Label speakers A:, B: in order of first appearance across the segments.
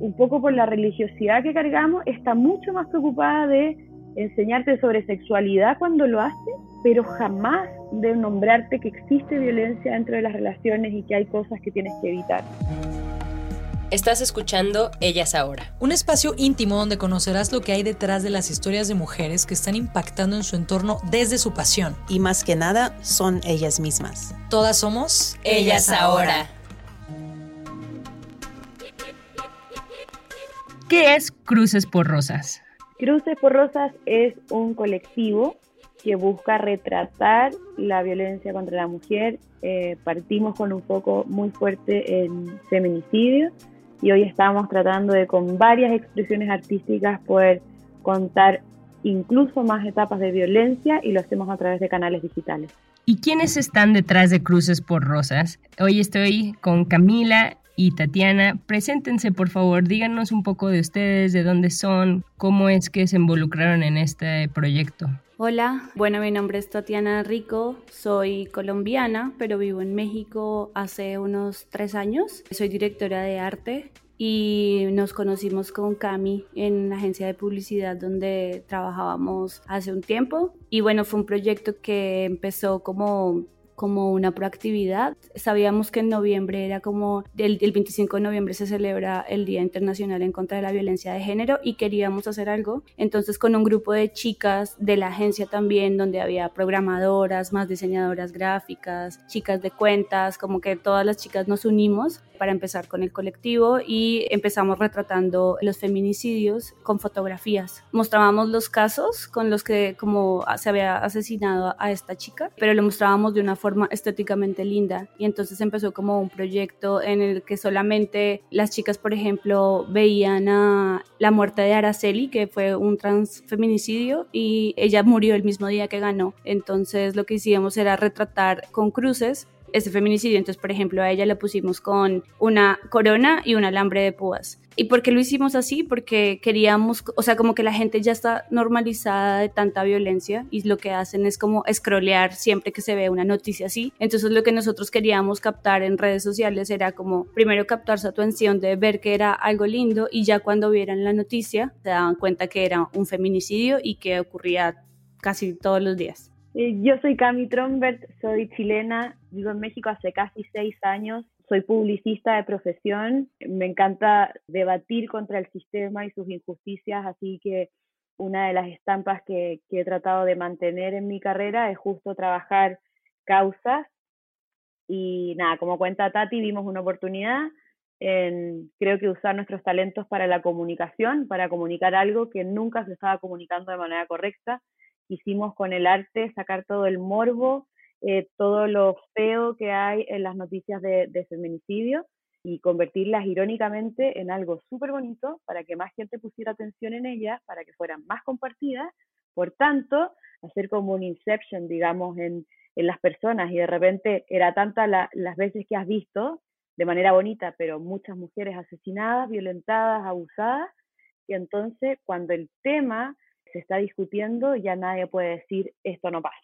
A: Un poco por la religiosidad que cargamos, está mucho más preocupada de enseñarte sobre sexualidad cuando lo hace, pero jamás de nombrarte que existe violencia dentro de las relaciones y que hay cosas que tienes que evitar.
B: Estás escuchando Ellas Ahora.
C: Un espacio íntimo donde conocerás lo que hay detrás de las historias de mujeres que están impactando en su entorno desde su pasión.
D: Y más que nada, son ellas mismas.
C: Todas somos
B: Ellas Ahora.
E: ¿Qué es Cruces por Rosas?
A: Cruces por Rosas es un colectivo que busca retratar la violencia contra la mujer. Eh, partimos con un foco muy fuerte en feminicidio y hoy estamos tratando de con varias expresiones artísticas poder contar incluso más etapas de violencia y lo hacemos a través de canales digitales.
E: ¿Y quiénes están detrás de Cruces por Rosas? Hoy estoy con Camila y Tatiana. Preséntense, por favor, díganos un poco de ustedes, de dónde son, cómo es que se involucraron en este proyecto.
F: Hola, bueno, mi nombre es Tatiana Rico, soy colombiana, pero vivo en México hace unos tres años. Soy directora de arte y nos conocimos con Cami en la agencia de publicidad donde trabajábamos hace un tiempo. Y bueno, fue un proyecto que empezó como como una proactividad. Sabíamos que en noviembre era como el, el, 25 de noviembre se celebra el Día Internacional en contra de la Violencia de Género y queríamos hacer algo. Entonces con un grupo de chicas de la agencia también, donde había programadoras, más diseñadoras gráficas, chicas de cuentas, como que todas las chicas nos unimos para empezar con el colectivo y empezamos retratando los feminicidios con fotografías. Mostrábamos los casos con los que como se había asesinado a esta chica, pero lo mostrábamos de una forma estéticamente linda y entonces empezó como un proyecto en el que solamente las chicas, por ejemplo, veían a la muerte de Araceli, que fue un transfeminicidio y ella murió el mismo día que ganó. Entonces lo que hicimos era retratar con cruces ese feminicidio. Entonces, por ejemplo, a ella le pusimos con una corona y un alambre de púas. ¿Y por qué lo hicimos así? Porque queríamos, o sea, como que la gente ya está normalizada de tanta violencia y lo que hacen es como scrollear siempre que se ve una noticia así. Entonces lo que nosotros queríamos captar en redes sociales era como primero captar su atención de ver que era algo lindo y ya cuando vieran la noticia se daban cuenta que era un feminicidio y que ocurría casi todos los días.
A: Eh, yo soy Cami Trombert, soy chilena, vivo en México hace casi seis años, soy publicista de profesión, me encanta debatir contra el sistema y sus injusticias, así que una de las estampas que, que he tratado de mantener en mi carrera es justo trabajar causas. Y nada, como cuenta Tati, vimos una oportunidad en, creo que usar nuestros talentos para la comunicación, para comunicar algo que nunca se estaba comunicando de manera correcta quisimos con el arte sacar todo el morbo, eh, todo lo feo que hay en las noticias de, feminicidio y convertirlas irónicamente en algo súper bonito para que más gente pusiera atención en ellas, para que fueran más compartidas. Por tanto, hacer como un inception, digamos, en, en las personas y de repente era tanta la, las veces que has visto, de manera bonita, pero muchas mujeres asesinadas, violentadas, abusadas, y entonces cuando el tema se está discutiendo, ya nadie puede decir esto no pasa,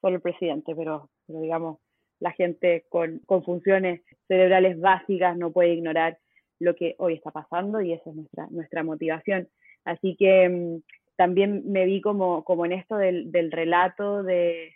A: solo el presidente, pero, pero digamos, la gente con, con, funciones cerebrales básicas no puede ignorar lo que hoy está pasando y esa es nuestra, nuestra motivación. Así que mmm, también me vi como, como en esto del, del relato de,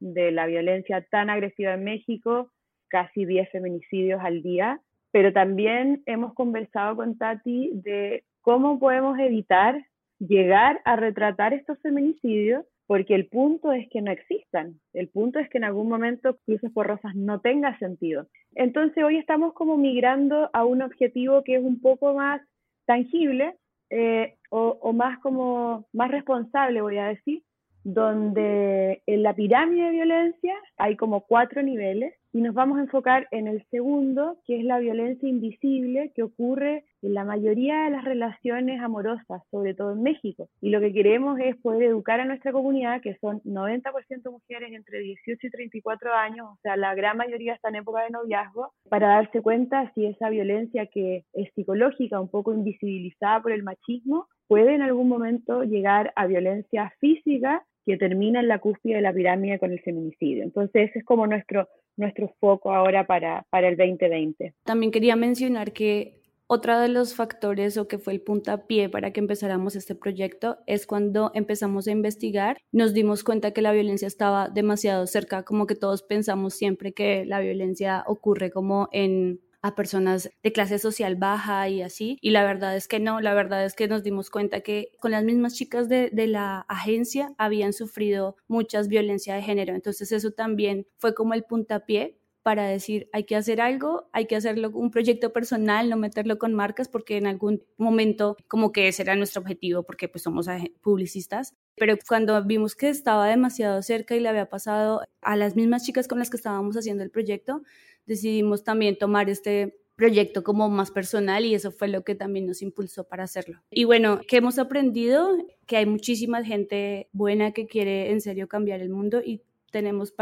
A: de la violencia tan agresiva en México, casi 10 feminicidios al día, pero también hemos conversado con Tati de cómo podemos evitar llegar a retratar estos feminicidios porque el punto es que no existan, el punto es que en algún momento Cruces por Rosas no tenga sentido. Entonces hoy estamos como migrando a un objetivo que es un poco más tangible eh, o, o, más como más responsable, voy a decir, donde en la pirámide de violencia hay como cuatro niveles y nos vamos a enfocar en el segundo, que es la violencia invisible que ocurre en la mayoría de las relaciones amorosas, sobre todo en México. Y lo que queremos es poder educar a nuestra comunidad, que son 90% mujeres entre 18 y 34 años, o sea, la gran mayoría está en época de noviazgo, para darse cuenta si esa violencia que es psicológica, un poco invisibilizada por el machismo, puede en algún momento llegar a violencia física que termina en la cúspide de la pirámide con el feminicidio. Entonces, ese es como nuestro, nuestro foco ahora para, para el 2020.
F: También quería mencionar que otro de los factores o que fue el puntapié para que empezáramos este proyecto es cuando empezamos a investigar, nos dimos cuenta que la violencia estaba demasiado cerca, como que todos pensamos siempre que la violencia ocurre como en a personas de clase social baja y así. Y la verdad es que no, la verdad es que nos dimos cuenta que con las mismas chicas de, de la agencia habían sufrido muchas violencia de género. Entonces eso también fue como el puntapié para decir hay que hacer algo, hay que hacerlo un proyecto personal, no meterlo con marcas porque en algún momento como que ese era nuestro objetivo porque pues somos publicistas, pero cuando vimos que estaba demasiado cerca y le había pasado a las mismas chicas con las que estábamos haciendo el proyecto, decidimos también tomar este proyecto como más personal y eso fue lo que también nos impulsó para hacerlo. Y bueno, ¿qué hemos aprendido? Que hay muchísima gente buena que quiere en serio cambiar el mundo y tenemos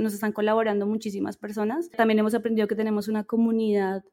F: nos están colaborando muchísimas personas. También hemos aprendido que tenemos una comunidad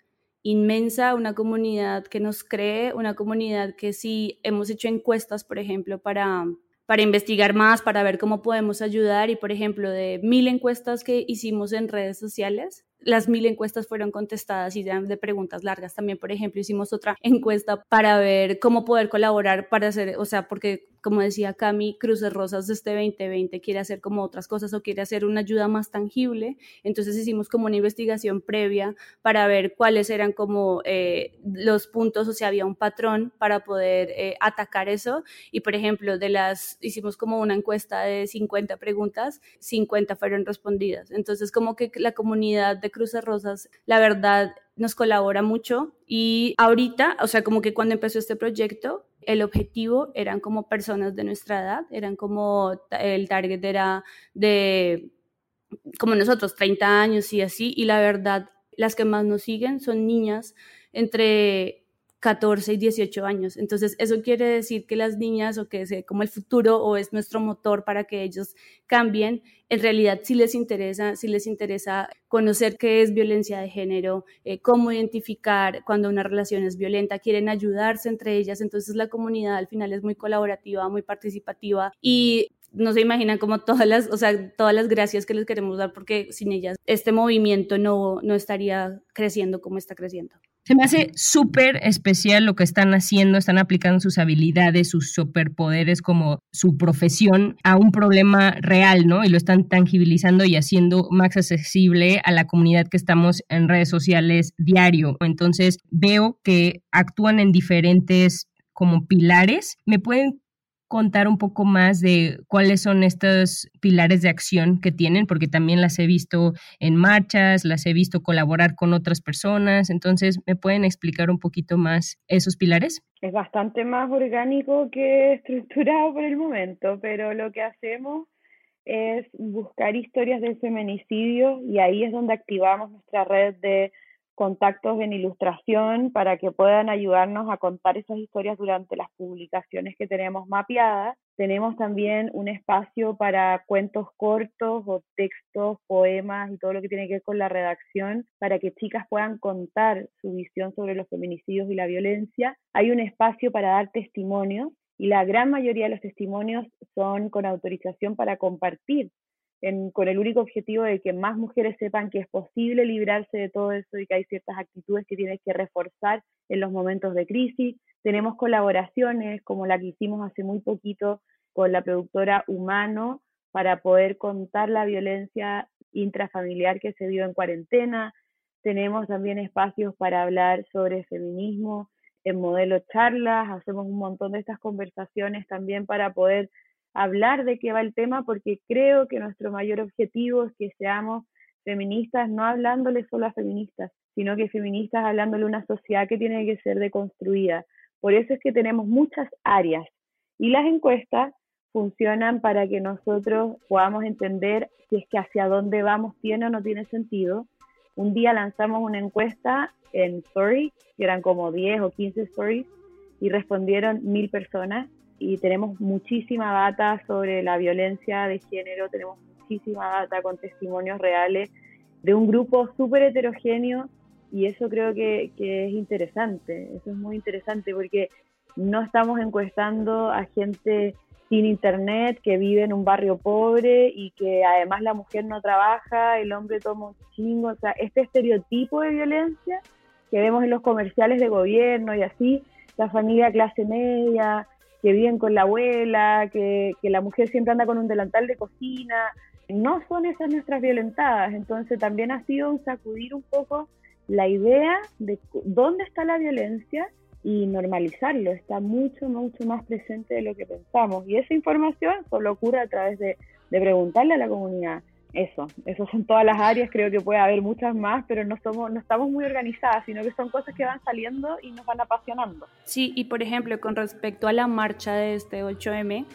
F: inmensa, una comunidad que nos cree, una comunidad que sí hemos hecho encuestas, por ejemplo, para para investigar más, para ver cómo podemos ayudar y, por ejemplo, de mil encuestas que hicimos en redes sociales, las mil encuestas fueron contestadas y de preguntas largas. También, por ejemplo, hicimos otra encuesta para ver cómo poder colaborar para hacer, o sea, porque como decía Cami, Cruces Rosas de este 2020 quiere hacer como otras cosas o quiere hacer una ayuda más tangible. Entonces hicimos como una investigación previa para ver cuáles eran como eh, los puntos o si había un patrón para poder eh, atacar eso. Y por ejemplo, de las, hicimos como una encuesta de 50 preguntas, 50 fueron respondidas. Entonces como que la comunidad de Cruces Rosas, la verdad, nos colabora mucho y ahorita, o sea, como que cuando empezó este proyecto, el objetivo eran como personas de nuestra edad, eran como el target era de como nosotros, 30 años y así, y la verdad, las que más nos siguen son niñas entre 14 y 18 años. Entonces, eso quiere decir que las niñas o que es como el futuro o es nuestro motor para que ellos cambien, en realidad sí les interesa, sí les interesa conocer qué es violencia de género, eh, cómo identificar cuando una relación es violenta, quieren ayudarse entre ellas. Entonces, la comunidad al final es muy colaborativa, muy participativa y no se imaginan como todas las, o sea, todas las gracias que les queremos dar porque sin ellas este movimiento no, no estaría creciendo como está creciendo.
E: Se me hace súper especial lo que están haciendo, están aplicando sus habilidades, sus superpoderes como su profesión a un problema real, ¿no? Y lo están tangibilizando y haciendo más accesible a la comunidad que estamos en redes sociales diario. Entonces veo que actúan en diferentes como pilares. ¿Me pueden contar un poco más de cuáles son estos pilares de acción que tienen, porque también las he visto en marchas, las he visto colaborar con otras personas, entonces, ¿me pueden explicar un poquito más esos pilares?
A: Es bastante más orgánico que estructurado por el momento, pero lo que hacemos es buscar historias de feminicidio y ahí es donde activamos nuestra red de contactos en ilustración para que puedan ayudarnos a contar esas historias durante las publicaciones que tenemos mapeadas. Tenemos también un espacio para cuentos cortos o textos, poemas y todo lo que tiene que ver con la redacción para que chicas puedan contar su visión sobre los feminicidios y la violencia. Hay un espacio para dar testimonios y la gran mayoría de los testimonios son con autorización para compartir con el único objetivo de que más mujeres sepan que es posible librarse de todo eso y que hay ciertas actitudes que tienes que reforzar en los momentos de crisis. Tenemos colaboraciones como la que hicimos hace muy poquito con la productora Humano para poder contar la violencia intrafamiliar que se dio en cuarentena. Tenemos también espacios para hablar sobre feminismo en modelo charlas, hacemos un montón de estas conversaciones también para poder hablar de qué va el tema porque creo que nuestro mayor objetivo es que seamos feministas, no hablándole solo a feministas, sino que feministas hablándole a una sociedad que tiene que ser deconstruida. Por eso es que tenemos muchas áreas y las encuestas funcionan para que nosotros podamos entender si es que hacia dónde vamos tiene o no tiene sentido. Un día lanzamos una encuesta en Story, que eran como 10 o 15 stories, y respondieron mil personas. Y tenemos muchísima data sobre la violencia de género, tenemos muchísima data con testimonios reales de un grupo súper heterogéneo y eso creo que, que, es interesante, eso es muy interesante porque no estamos encuestando a gente sin internet que vive en un barrio pobre y que además la mujer no trabaja, el hombre toma un chingo, o sea, este estereotipo de violencia que vemos en los comerciales de gobierno y así, la familia clase media, que viven con la abuela, que, que la mujer siempre anda con un delantal de cocina, no son esas nuestras violentadas, entonces también ha sido un sacudir un poco la idea de dónde está la violencia y normalizarlo, está mucho, mucho más presente de lo que pensamos. Y esa información solo ocurre a través de, preguntarle a la comunidad. Eso, eso son todas las áreas, creo que puede haber muchas más, pero no somos, no estamos muy organizadas, sino que son cosas que van saliendo y nos van apasionando.
F: Sí, y por ejemplo, con respecto a la marcha de este 8M,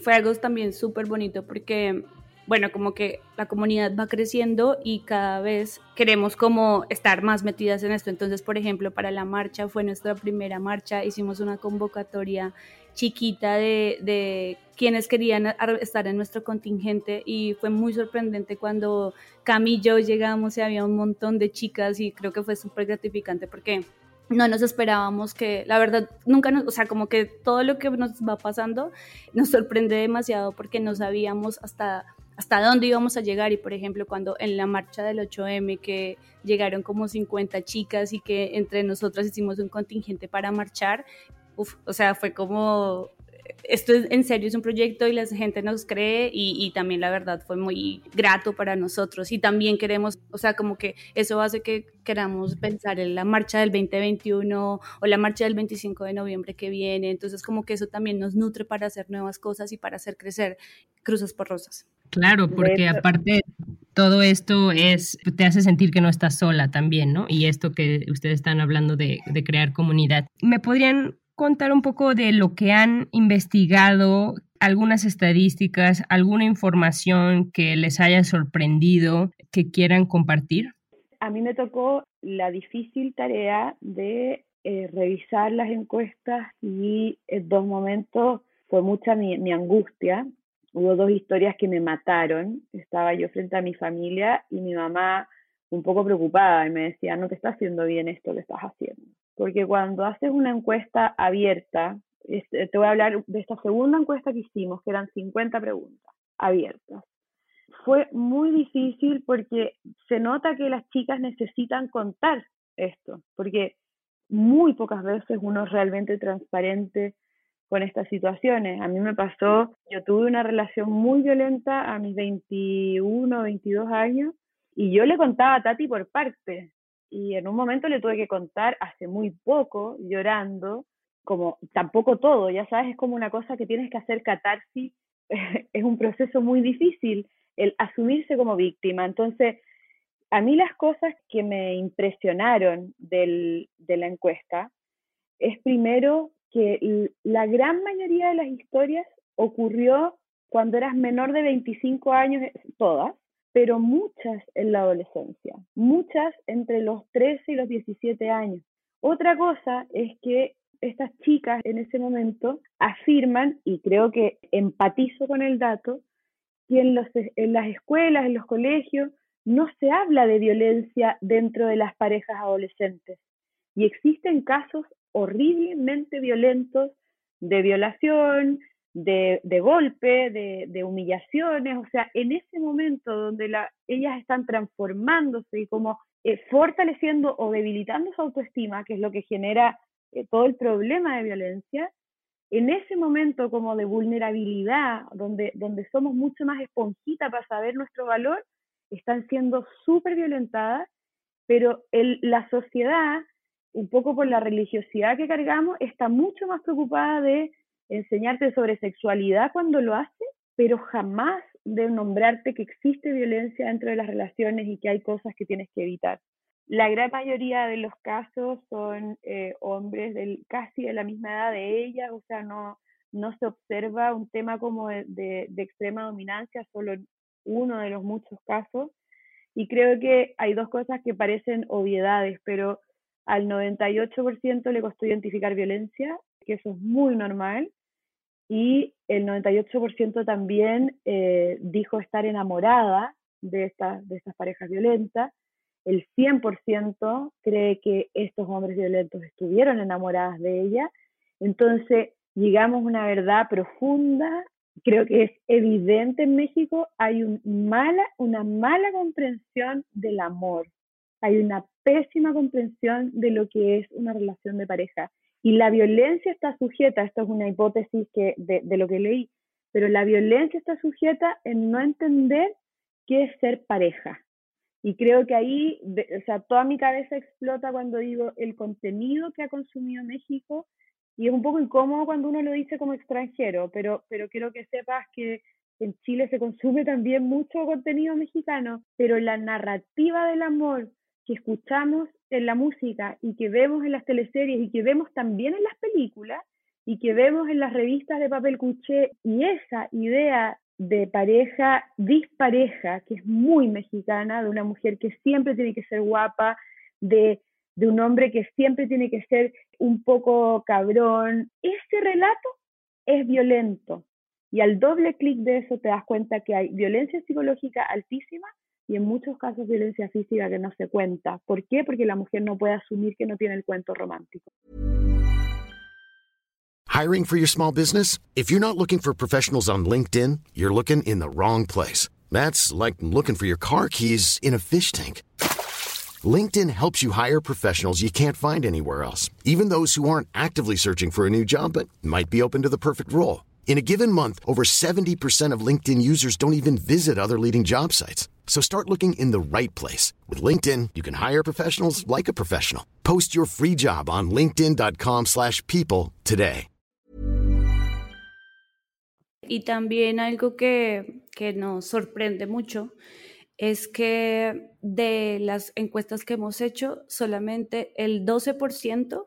F: fue algo también súper bonito porque bueno, como que la comunidad va creciendo y cada vez queremos como estar más metidas en esto. Entonces, por ejemplo, para la marcha fue nuestra primera marcha, hicimos una convocatoria chiquita de, quienes querían estar en nuestro contingente y fue muy sorprendente cuando Cam y yo llegamos y había un montón de chicas y creo que fue súper gratificante porque no nos esperábamos que, la verdad, nunca nos, o sea, como que todo lo que nos va pasando nos sorprende demasiado porque no sabíamos hasta hasta dónde íbamos a llegar. Y por ejemplo cuando en la marcha del 8M que llegaron como 50 chicas y que entre nosotras hicimos un contingente para marchar, o sea, fue como esto es, en serio es un proyecto y la gente nos cree y, también la verdad fue muy grato para nosotros y también queremos, o sea, como que eso hace que queramos pensar en la marcha del 2021 o la marcha del 25 de noviembre que viene, entonces como que eso también nos nutre para hacer nuevas cosas y para hacer crecer Cruzas por Rosas.
E: Claro, porque aparte todo esto es te hace sentir que no estás sola también, ¿no? Y esto que ustedes están hablando de, de crear comunidad. ¿Me podrían contar un poco de lo que han investigado, algunas estadísticas, alguna información que les haya sorprendido, que quieran compartir?
A: A mí me tocó la difícil tarea de eh, revisar las encuestas y en dos momentos fue mucha mi, mi angustia. Hubo dos historias que me mataron. Estaba yo frente a mi familia y mi mamá un poco preocupada y me decía, no te está haciendo bien esto que estás haciendo porque cuando haces una encuesta abierta, este, te voy a hablar de esta segunda encuesta que hicimos, que eran 50 preguntas abiertas. Fue muy difícil porque se nota que las chicas necesitan contar esto, porque muy pocas veces uno es realmente transparente con estas situaciones. A mí me pasó, yo tuve una relación muy violenta a mis 21, 22 años y yo le contaba a Tati por parte, y en un momento le tuve que contar hace muy poco, llorando, como tampoco todo, ya sabes, es como una cosa que tienes que hacer catarsis, es un proceso muy difícil el asumirse como víctima. Entonces, a mí las cosas que me impresionaron del, de la encuesta es primero que la gran mayoría de las historias ocurrió cuando eras menor de 25 años, todas, pero muchas en la adolescencia, muchas entre los 13 y los 17 años. Otra cosa es que estas chicas en ese momento afirman, y creo que empatizo con el dato, que en, los, en las escuelas, en los colegios, no se habla de violencia dentro de las parejas adolescentes. Y existen casos horriblemente violentos de violación, de, golpe, de, humillaciones, o sea, en ese momento donde la, ellas están transformándose y como eh, fortaleciendo o debilitando su autoestima, que es lo que genera eh, todo el problema de violencia, en ese momento como de vulnerabilidad, donde, donde somos mucho más esponjita para saber nuestro valor, están siendo súper violentadas, pero la sociedad, un poco por la religiosidad que cargamos, está mucho más preocupada de enseñarte sobre sexualidad cuando lo hace, pero jamás de nombrarte que existe violencia dentro de las relaciones y que hay cosas que tienes que evitar. La gran mayoría de los casos son eh, hombres del, casi de la misma edad de ellas, o sea, no, no se observa un tema como de, de extrema dominancia, solo uno de los muchos casos. Y creo que hay dos cosas que parecen obviedades, pero al 98% le costó identificar violencia, que eso es muy normal, y el 98% también eh, dijo estar enamorada de, estas de estas parejas violentas, el 100% cree que estos hombres violentos estuvieron enamoradas de ella, entonces llegamos a una verdad profunda, creo que es evidente en México, hay un mala, una mala comprensión del amor, hay una pésima comprensión de lo que es una relación de pareja. Y la violencia está sujeta, esto es una hipótesis que, de, de lo que leí, pero la violencia está sujeta en no entender qué es ser pareja. Y creo que ahí, o sea, toda mi cabeza explota cuando digo el contenido que ha consumido México, y es un poco incómodo cuando uno lo dice como extranjero, pero, pero quiero que sepas que en Chile se consume también mucho contenido mexicano, pero la narrativa del amor que escuchamos en la música y que vemos en las teleseries y que vemos también en las películas y que vemos en las revistas de papel cuché y esa idea de pareja dispareja que es muy mexicana, de una mujer que siempre tiene que ser guapa, de, un hombre que siempre tiene que ser un poco cabrón, ese relato es violento. Y al doble clic de eso te das cuenta que hay violencia psicológica altísima y en muchos casos violencia física que no se cuenta. ¿Por qué? Porque la mujer no puede asumir que no tiene el cuento romántico.
G: Hiring for your small business? If you're not looking for professionals on LinkedIn, you're looking in the wrong place. That's like looking for your car keys in a fish tank. LinkedIn helps you hire professionals you can't find anywhere else, even those who aren't actively searching for a new job but might be open to the perfect role. In a given month, over 70% of LinkedIn users don't even visit other leading job sites. So start looking in the right place. With LinkedIn, you can hire professionals like a professional. Post your free job on linkedin.com slash people today.
F: Y también algo que, que nos sorprende mucho es que de las encuestas que hemos hecho, solamente el 12%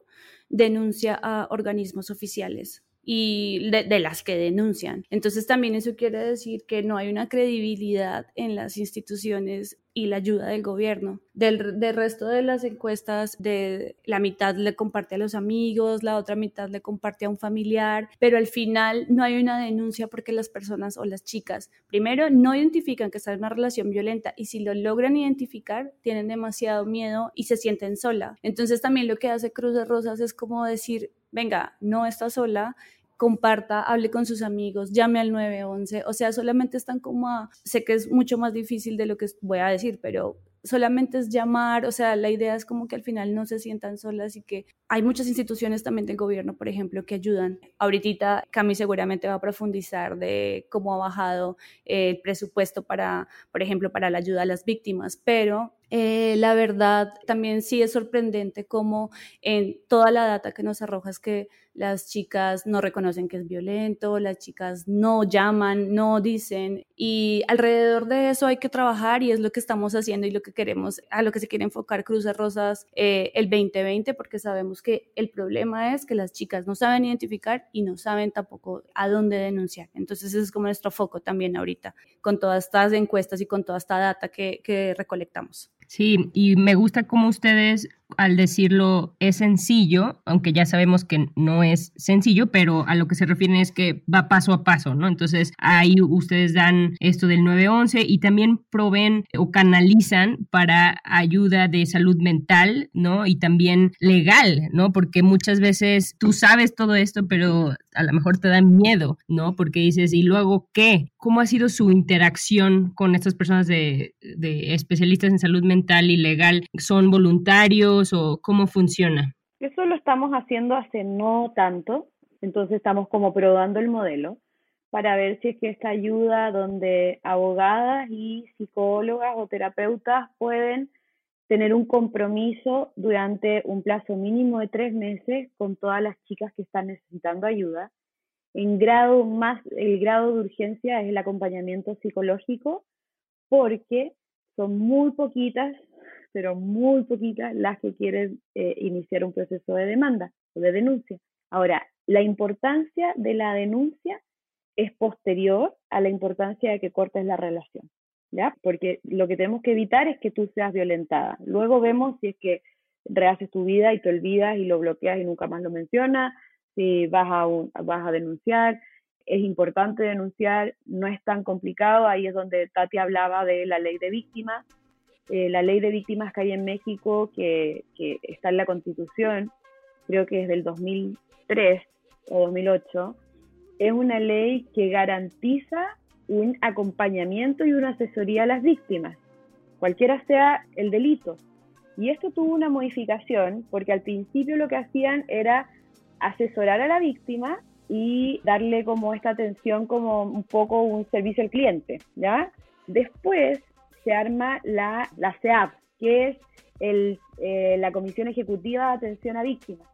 F: denuncia a organismos oficiales y de, las que denuncian. Entonces también eso quiere decir que no hay una credibilidad en las instituciones y la ayuda del gobierno. Del, resto de las encuestas, de la mitad le comparte a los amigos, la otra mitad le comparte a un familiar, pero al final no hay una denuncia porque las personas o las chicas, primero, no identifican que está en una relación violenta y si lo logran identificar, tienen demasiado miedo y se sienten sola. Entonces también lo que hace Cruz de Rosas es como decir, venga, no está sola, comparta, hable con sus amigos, llame al 911, o sea, solamente están como a, sé que es mucho más difícil de lo que voy a decir, pero solamente es llamar, o sea, la idea es como que al final no se sientan solas y que hay muchas instituciones también del gobierno, por ejemplo, que ayudan. Ahorita Cami seguramente va a profundizar de cómo ha bajado el presupuesto para, por ejemplo, para la ayuda a las víctimas, pero eh, la verdad también sí es sorprendente cómo en toda la data que nos arroja es que las chicas no reconocen que es violento, las chicas no llaman, no dicen y alrededor de eso hay que trabajar y es lo que estamos haciendo y lo que queremos, a lo que se quiere enfocar Cruces Rosas eh, el 2020 porque sabemos que el problema es que las chicas no saben identificar y no saben tampoco a dónde denunciar. Entonces ese es como nuestro foco también ahorita con todas estas encuestas y con toda esta data que recolectamos.
E: Sí, y me gusta cómo ustedes al decirlo es sencillo, aunque ya sabemos que no es sencillo, pero a lo que se refieren es que va paso a paso, ¿no? Entonces ahí ustedes dan esto del 911 y también proveen o canalizan para ayuda de salud mental, ¿no? Y también legal, ¿no? Porque muchas veces tú sabes todo esto, pero a lo mejor te da miedo, ¿no? Porque dices, ¿y luego qué? ¿Cómo ha sido su interacción con estas personas de, de especialistas en salud mental y legal? ¿Son voluntarios? o cómo funciona?
A: Eso lo estamos haciendo hace no tanto, entonces estamos como probando el modelo para ver si es que esta ayuda donde abogadas y psicólogas o terapeutas pueden tener un compromiso durante un plazo mínimo de tres meses con todas las chicas que están necesitando ayuda. En grado más, el grado de urgencia es el acompañamiento psicológico porque son muy poquitas pero muy poquitas las que quieren eh, iniciar un proceso de demanda o de denuncia. Ahora, la importancia de la denuncia es posterior a la importancia de que cortes la relación, ¿ya? Porque lo que tenemos que evitar es que tú seas violentada. Luego vemos si es que rehaces tu vida y te olvidas y lo bloqueas y nunca más lo mencionas, si vas a, vas a denunciar. Es importante denunciar, no es tan complicado, ahí es donde Tati hablaba de la ley de víctimas. Eh, la ley de víctimas que hay en México, que, que está en la Constitución, creo que es del 2003 o 2008, es una ley que garantiza un acompañamiento y una asesoría a las víctimas, cualquiera sea el delito. Y esto tuvo una modificación porque al principio lo que hacían era asesorar a la víctima y darle como esta atención como un poco un servicio al cliente, ¿ya? Después se arma la, la CEAP, que es el, eh, la Comisión Ejecutiva de Atención a Víctimas.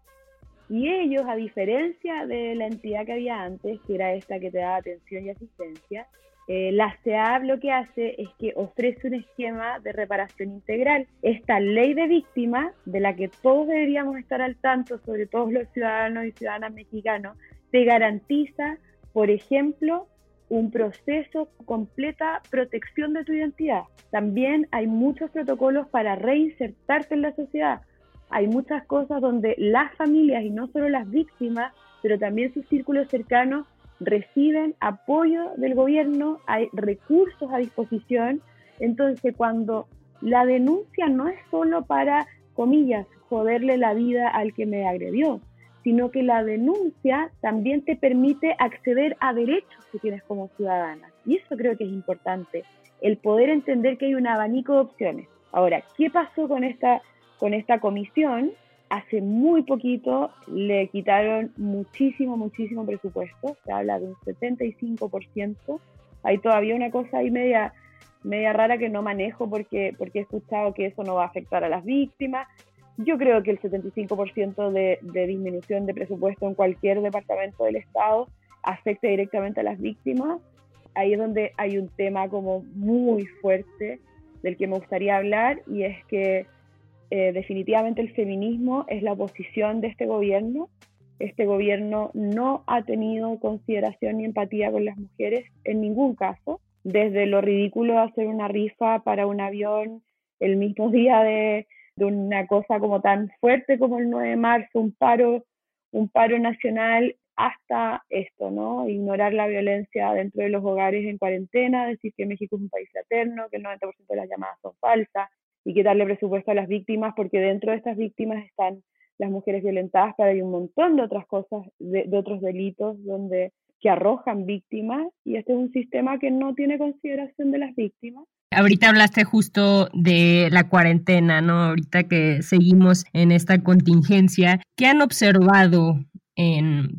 A: Y ellos, a diferencia de la entidad que había antes, que era esta que te daba atención y asistencia, eh, la CEAB lo que hace es que ofrece un esquema de reparación integral. Esta ley de víctimas, de la que todos deberíamos estar al tanto, sobre todo los ciudadanos y ciudadanas mexicanos, te garantiza, por ejemplo, un proceso completa protección de tu identidad. También hay muchos protocolos para reinsertarte en la sociedad hay muchas cosas donde las familias y no solo las víctimas, pero también sus círculos cercanos reciben apoyo del gobierno, hay recursos a disposición. Entonces, cuando la denuncia no es solo para, comillas, joderle la vida al que me agredió, sino que la denuncia también te permite acceder a derechos que tienes como ciudadana. Y eso creo que es importante, el poder entender que hay un abanico de opciones. Ahora, ¿qué pasó con esta con esta comisión, hace muy poquito le quitaron muchísimo, muchísimo presupuesto, se habla de un 75%. Hay todavía una cosa ahí media, media rara que no manejo porque, porque he escuchado que eso no va a afectar a las víctimas. Yo creo que el 75% de, de disminución de presupuesto en cualquier departamento del Estado afecta directamente a las víctimas. Ahí es donde hay un tema como muy fuerte del que me gustaría hablar y es que eh, definitivamente el feminismo es la oposición de este gobierno. Este gobierno no ha tenido consideración ni empatía con las mujeres en ningún caso, desde lo ridículo de hacer una rifa para un avión el mismo día de, una cosa como tan fuerte como el 9 de marzo, un paro, un paro nacional, hasta esto, ¿no? Ignorar la violencia dentro de los hogares en cuarentena, decir que México es un país fraterno, que el 90% de las llamadas son falsas, y que darle presupuesto a las víctimas, porque dentro de estas víctimas están las mujeres violentadas, pero hay un montón de otras cosas, de, otros delitos donde que arrojan víctimas y este es un sistema que no tiene consideración de las víctimas.
E: Ahorita hablaste justo de la cuarentena, ¿no? Ahorita que seguimos en esta contingencia, ¿qué han observado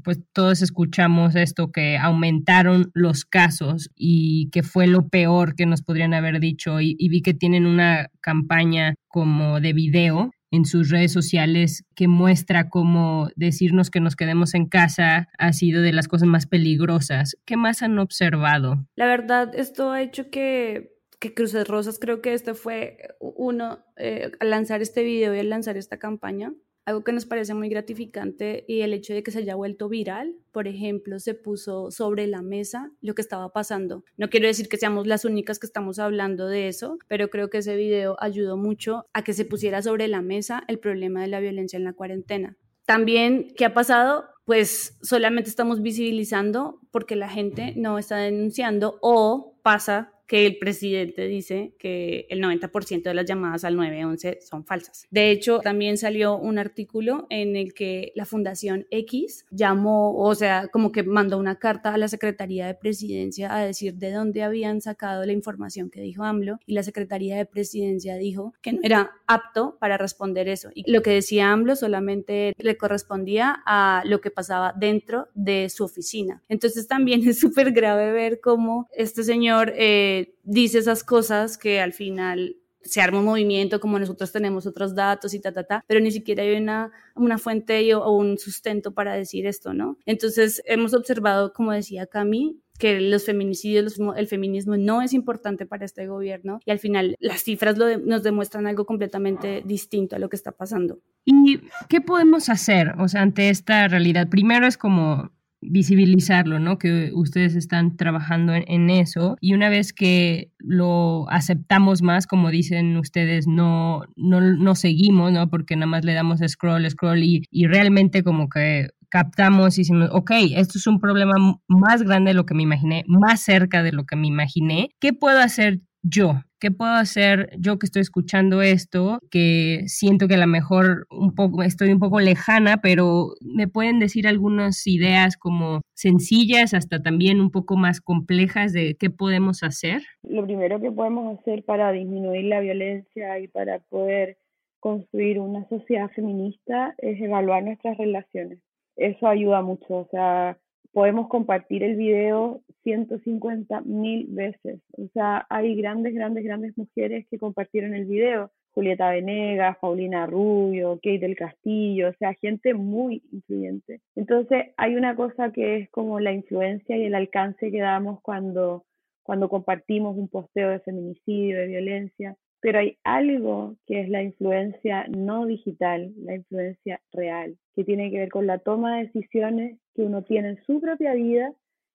E: pues todos escuchamos esto, que aumentaron los casos y que fue lo peor que nos podrían haber dicho y, vi que tienen una campaña como de video en sus redes sociales que muestra cómo decirnos que nos quedemos en casa ha sido de las cosas más peligrosas. ¿Qué más han observado?
F: La verdad, esto ha hecho que, que Cruces Rosas, creo que este fue uno, eh, al lanzar este video y al lanzar esta campaña, algo que nos parece muy gratificante y el hecho de que se haya vuelto viral, por ejemplo, se puso sobre la mesa lo que estaba pasando. No quiero decir que seamos las únicas que estamos hablando de eso, pero creo que ese video ayudó mucho a que se pusiera sobre la mesa el problema de la violencia en la cuarentena. También, ¿qué ha pasado? Pues solamente estamos visibilizando porque la gente no está denunciando o pasa que el presidente dice que el 90% de las llamadas al 911 son falsas. De hecho, también salió un artículo en el que la Fundación X llamó, o sea, como que mandó una carta a la Secretaría de Presidencia a decir de dónde habían sacado la información que dijo AMLO y la Secretaría de Presidencia dijo que no era apto para responder eso. Y lo que decía AMLO solamente le correspondía a lo que pasaba dentro de su oficina. Entonces también es súper grave ver cómo este señor... Eh, dice esas cosas que al final se arma un movimiento como nosotros tenemos otros datos y ta, ta, ta, pero ni siquiera hay una, una fuente o un sustento para decir esto, ¿no? Entonces hemos observado, como decía Cami, que los feminicidios, el feminismo no es importante para este gobierno y al final las cifras nos demuestran algo completamente distinto a lo que está pasando.
E: ¿Y qué podemos hacer, o sea, ante esta realidad? Primero es como visibilizarlo, ¿no? Que ustedes están trabajando en, eso y una vez que lo aceptamos más, como dicen ustedes, no, no, no seguimos, ¿no? Porque nada más le damos scroll, scroll y, y realmente como que captamos y decimos, ok, esto es un problema más grande de lo que me imaginé, más cerca de lo que me imaginé. ¿Qué puedo hacer yo? ¿Qué puedo hacer yo que estoy escuchando esto? Que siento que a lo mejor un poco, estoy un poco lejana, pero me pueden decir algunas ideas como sencillas hasta también un poco más complejas de qué podemos hacer.
A: Lo primero que podemos hacer para disminuir la violencia y para poder construir una sociedad feminista es evaluar nuestras relaciones eso ayuda mucho. O sea, podemos compartir el video 150 mil veces. O sea, hay grandes, grandes, grandes mujeres que compartieron el video. Julieta Venegas, Paulina Rubio, Kate del Castillo, o sea, gente muy influyente. Entonces, hay una cosa que es como la influencia y el alcance que damos cuando, cuando compartimos un posteo de feminicidio, de violencia, pero hay algo que es la influencia no digital, la influencia real, que tiene que ver con la toma de decisiones que uno tiene en su propia vida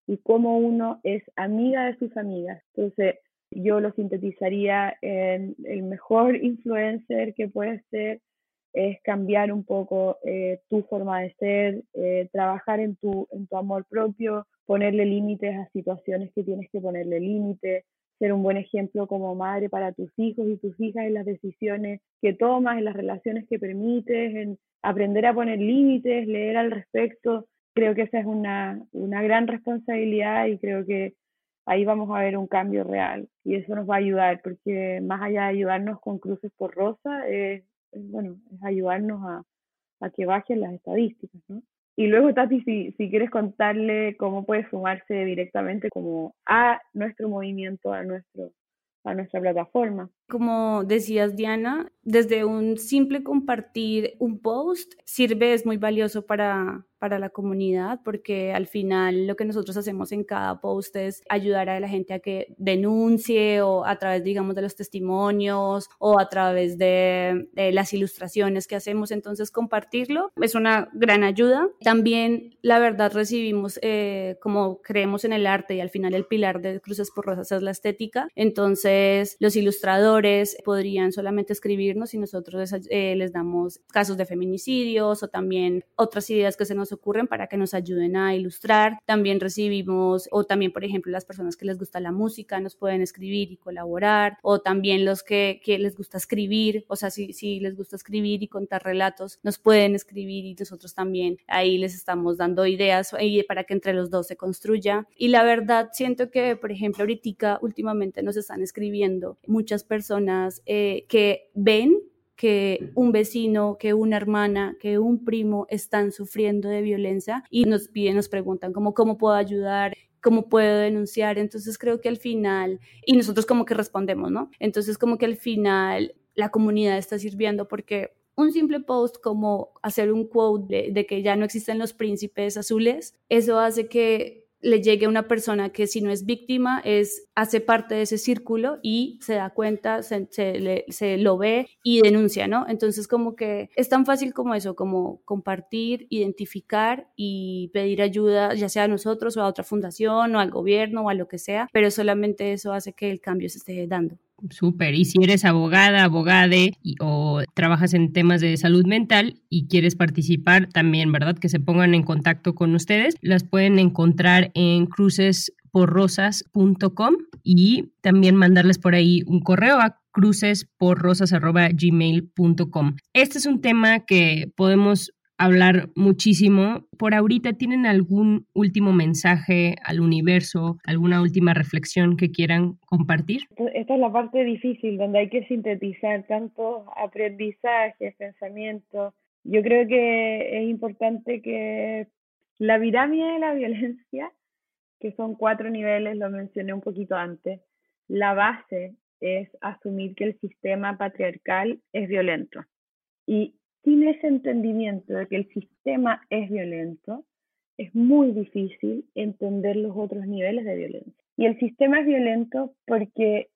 A: y cómo uno es amiga de sus amigas. Entonces, yo lo sintetizaría en el mejor influencer que puede ser es cambiar un poco eh, tu forma de ser, eh, trabajar en tu, en tu amor propio, ponerle límites a situaciones que tienes que ponerle límites, ser un buen ejemplo como madre para tus hijos y tus hijas en las decisiones que tomas, en las relaciones que permites, en aprender a poner límites, leer al respecto. Creo que esa es una, una gran responsabilidad y creo que ahí vamos a ver un cambio real y eso nos va a ayudar porque más allá de ayudarnos con cruces por rosa, es, bueno, es ayudarnos a, a que bajen las estadísticas, ¿no? Y luego, Tati, si, si quieres contarle cómo puede sumarse directamente como a nuestro movimiento, a nuestro a nuestra plataforma.
F: Como decías, Diana, desde un simple compartir un post sirve, es muy valioso para, para la comunidad porque al final lo que nosotros hacemos en cada post es ayudar a la gente a que denuncie o a través, digamos, de los testimonios o a través de, las ilustraciones que hacemos. Entonces, compartirlo es una gran ayuda. También, la verdad, recibimos, eh, como creemos en el arte y al final el pilar de Cruces por Rosas es la estética. Entonces, los ilustradores podrían solamente escribirnos y nosotros les, eh, les damos casos de feminicidios o también otras ideas que se nos ocurren para que nos ayuden a ilustrar. También recibimos, o también, por ejemplo, las personas que les gusta la música nos pueden escribir y colaborar, o también los que, que les gusta escribir, o sea, si, si les gusta escribir y contar relatos, nos pueden escribir y nosotros también ahí les estamos dando ideas para que entre los dos se construya. Y la verdad, siento que, por ejemplo, ahorita últimamente nos están escribiendo muchas personas eh, que ven que un vecino, que una hermana, que un primo están sufriendo de violencia y nos piden, nos preguntan como cómo puedo ayudar, cómo puedo denunciar. Entonces creo que al final, y nosotros como que respondemos, ¿no? Entonces como que al final la comunidad está sirviendo porque un simple post como hacer un quote de, de que ya no existen los príncipes azules, eso hace que le llegue a una persona que si no es víctima, es, hace parte de ese círculo y se da cuenta, se, se, lo ve y denuncia, ¿no? Entonces como que es tan fácil como eso, como compartir, identificar y pedir ayuda, ya sea a nosotros o a otra fundación o al gobierno o a lo que sea, pero solamente eso hace que el cambio se esté dando.
E: Súper. Y si eres abogada, abogade o trabajas en temas de salud mental y quieres participar también, ¿verdad? Que se pongan en contacto con ustedes. Las pueden encontrar en crucesporrosas.com y también mandarles por ahí un correo a crucesporrosas.gmail.com. Este es un tema que podemos hablar muchísimo. Por ahorita, ¿tienen algún último mensaje al universo, alguna última reflexión que quieran compartir?
A: Pues, esta es la parte difícil, donde hay que sintetizar tantos aprendizajes, pensamientos. Yo creo que es importante que la pirámide de la violencia, que son cuatro niveles, lo mencioné un poquito antes, la base es asumir que el sistema patriarcal es violento. Y sin ese entendimiento de que el sistema es violento, es muy difícil entender los otros niveles de violencia. Y el sistema es violento porque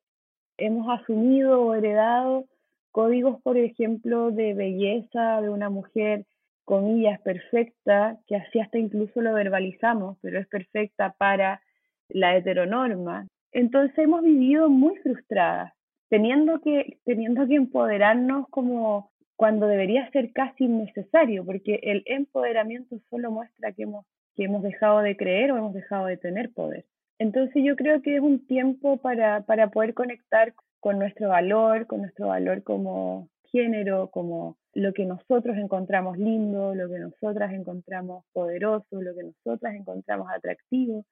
A: hemos asumido o heredado códigos, por ejemplo, de belleza de una mujer, comillas, perfecta, que así hasta incluso lo verbalizamos, pero es perfecta para la heteronorma. Entonces hemos vivido muy frustradas, teniendo que, teniendo que empoderarnos como cuando debería ser casi innecesario, porque el empoderamiento solo muestra que hemos, que hemos dejado de creer o hemos dejado de tener poder. Entonces yo creo que es un tiempo para, para poder conectar con nuestro valor, con nuestro valor como género, como lo que nosotros encontramos lindo, lo que nosotras encontramos poderoso, lo que nosotras encontramos atractivo.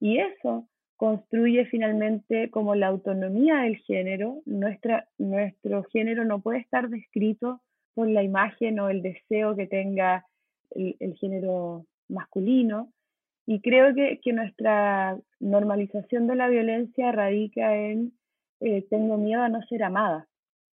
A: Y eso construye finalmente como la autonomía del género. Nuestra, nuestro género no puede estar descrito por la imagen o el deseo que tenga el, género masculino. Y creo que, que, nuestra normalización de la violencia radica en eh, tengo miedo a no ser amada.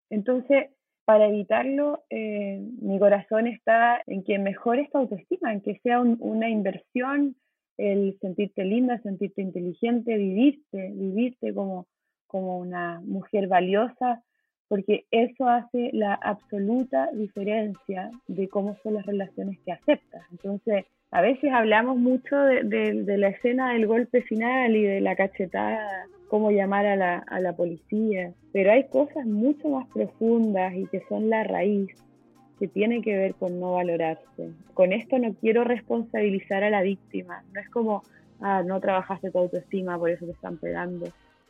A: Entonces, para evitarlo, eh, mi corazón está en que mejore esta autoestima, en que sea una inversión el sentirte linda, sentirte inteligente, vivirte, vivirte como, como una mujer valiosa, porque eso hace la absoluta diferencia de cómo son las relaciones que aceptas. Entonces, a veces hablamos mucho de, de, la escena del golpe final y de la cachetada, cómo llamar a la, a la policía, pero hay cosas mucho más profundas y que son la raíz que tiene que ver con no valorarse. Con esto no quiero responsabilizar a la víctima, no es como, ah, no trabajaste tu autoestima, por eso te están pegando.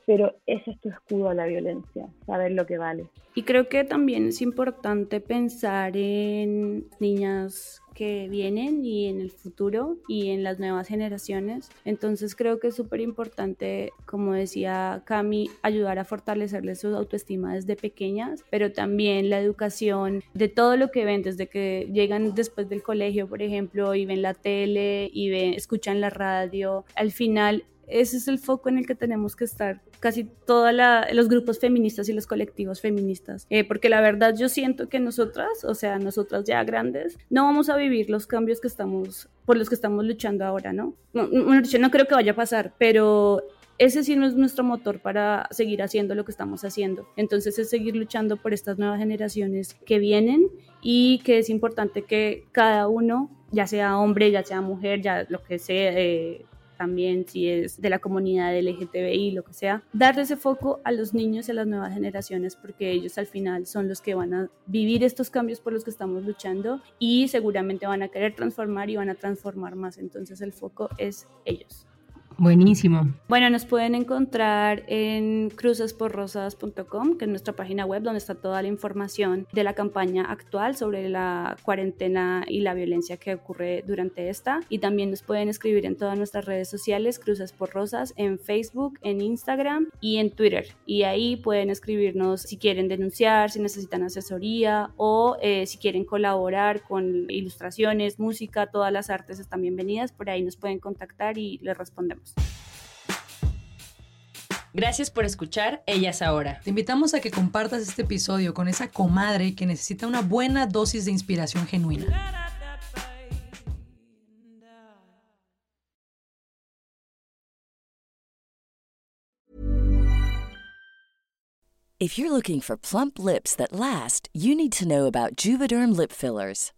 A: Pero ese es tu escudo a la violencia, saber lo que vale.
F: Y creo que también es importante pensar en niñas que vienen y en el futuro y en las nuevas generaciones. Entonces creo que es súper importante, como decía Cami, ayudar a fortalecerles su autoestima desde pequeñas, pero también la educación de todo lo que ven desde que llegan después del colegio, por ejemplo, y ven la tele y ven, escuchan la radio. Al final ese es el foco en el que tenemos que estar casi todos los grupos feministas y los colectivos feministas, eh, porque la verdad yo siento que nosotras, o sea, nosotras ya grandes, no vamos a vivir los cambios que estamos, por los que estamos luchando ahora, ¿no? No, no creo que vaya a pasar, pero ese sí no es nuestro motor para seguir haciendo lo que estamos haciendo. Entonces es seguir luchando por estas nuevas generaciones que vienen y que es importante que cada uno, ya sea hombre, ya sea mujer, ya lo que sea, eh, también si es de la comunidad LGTBI, lo que sea, darle ese foco a los niños y a las nuevas generaciones porque ellos al final son los que van a vivir estos cambios por los que estamos luchando y seguramente van a querer transformar y van a transformar más. Entonces el foco es ellos.
E: Buenísimo.
F: Bueno, nos pueden encontrar en crucesporrosas.com, que es nuestra página web donde está toda la información de la campaña actual sobre la cuarentena y la violencia que ocurre durante esta. Y también nos pueden escribir en todas nuestras redes sociales, Cruces por Rosas, en Facebook, en Instagram y en Twitter. Y ahí pueden escribirnos si quieren denunciar, si necesitan asesoría o eh, si quieren colaborar con ilustraciones, música, todas las artes están bienvenidas. Por ahí nos pueden contactar y les respondemos.
B: Gracias por escuchar Ellas Ahora.
C: Te invitamos a que compartas este episodio con esa comadre que necesita una buena dosis de inspiración genuina.
H: If you're looking for plump lips that last, you need to know about Juvederm lip fillers.